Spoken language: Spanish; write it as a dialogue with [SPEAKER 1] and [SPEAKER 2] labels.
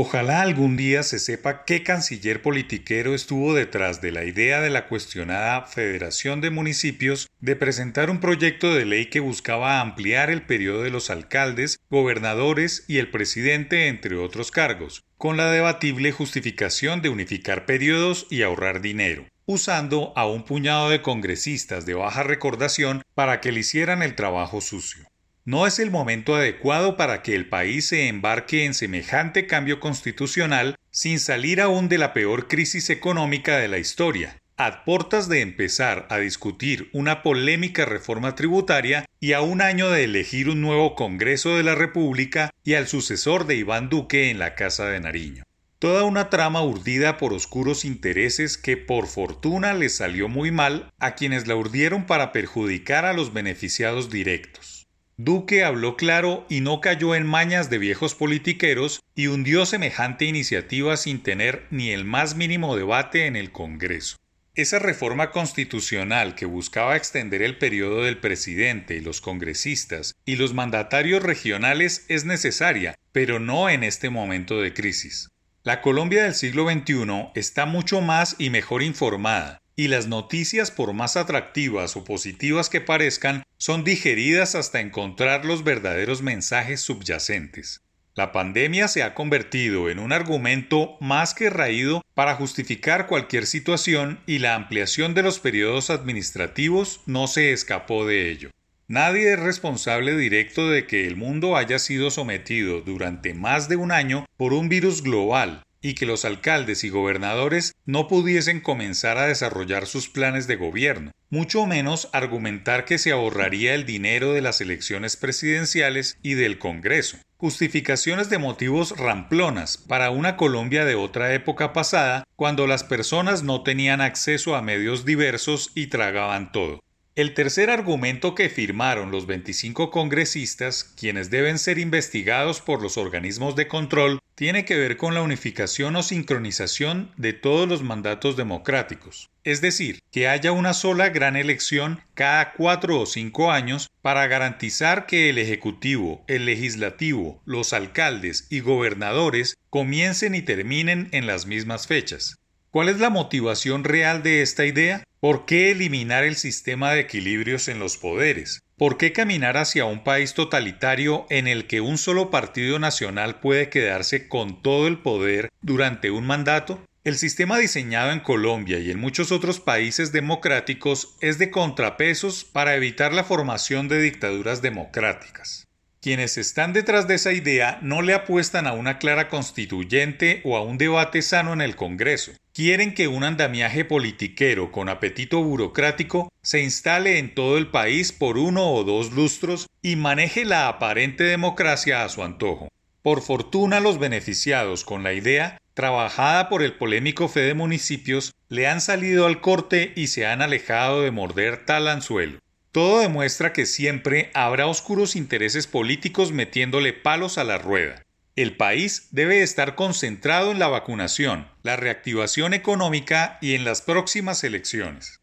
[SPEAKER 1] Ojalá algún día se sepa qué canciller politiquero estuvo detrás de la idea de la cuestionada Federación de Municipios de presentar un proyecto de ley que buscaba ampliar el periodo de los alcaldes, gobernadores y el presidente, entre otros cargos, con la debatible justificación de unificar periodos y ahorrar dinero, usando a un puñado de congresistas de baja recordación para que le hicieran el trabajo sucio. No es el momento adecuado para que el país se embarque en semejante cambio constitucional sin salir aún de la peor crisis económica de la historia, a portas de empezar a discutir una polémica reforma tributaria y a un año de elegir un nuevo Congreso de la República y al sucesor de Iván Duque en la Casa de Nariño. Toda una trama urdida por oscuros intereses que por fortuna les salió muy mal a quienes la urdieron para perjudicar a los beneficiados directos. Duque habló claro y no cayó en mañas de viejos politiqueros y hundió semejante iniciativa sin tener ni el más mínimo debate en el Congreso. Esa reforma constitucional que buscaba extender el periodo del presidente y los congresistas y los mandatarios regionales es necesaria, pero no en este momento de crisis. La Colombia del siglo XXI está mucho más y mejor informada, y las noticias, por más atractivas o positivas que parezcan, son digeridas hasta encontrar los verdaderos mensajes subyacentes. La pandemia se ha convertido en un argumento más que raído para justificar cualquier situación y la ampliación de los periodos administrativos no se escapó de ello. Nadie es responsable directo de que el mundo haya sido sometido durante más de un año por un virus global y que los alcaldes y gobernadores no pudiesen comenzar a desarrollar sus planes de gobierno, mucho menos argumentar que se ahorraría el dinero de las elecciones presidenciales y del Congreso. Justificaciones de motivos ramplonas para una Colombia de otra época pasada, cuando las personas no tenían acceso a medios diversos y tragaban todo. El tercer argumento que firmaron los 25 congresistas, quienes deben ser investigados por los organismos de control, tiene que ver con la unificación o sincronización de todos los mandatos democráticos, es decir, que haya una sola gran elección cada cuatro o cinco años para garantizar que el Ejecutivo, el Legislativo, los alcaldes y gobernadores comiencen y terminen en las mismas fechas. ¿Cuál es la motivación real de esta idea? ¿Por qué eliminar el sistema de equilibrios en los poderes? ¿Por qué caminar hacia un país totalitario en el que un solo partido nacional puede quedarse con todo el poder durante un mandato? El sistema diseñado en Colombia y en muchos otros países democráticos es de contrapesos para evitar la formación de dictaduras democráticas. Quienes están detrás de esa idea no le apuestan a una clara constituyente o a un debate sano en el Congreso. Quieren que un andamiaje politiquero con apetito burocrático se instale en todo el país por uno o dos lustros y maneje la aparente democracia a su antojo. Por fortuna los beneficiados con la idea, trabajada por el polémico Fede Municipios, le han salido al corte y se han alejado de morder tal anzuelo. Todo demuestra que siempre habrá oscuros intereses políticos metiéndole palos a la rueda. El país debe estar concentrado en la vacunación, la reactivación económica y en las próximas elecciones.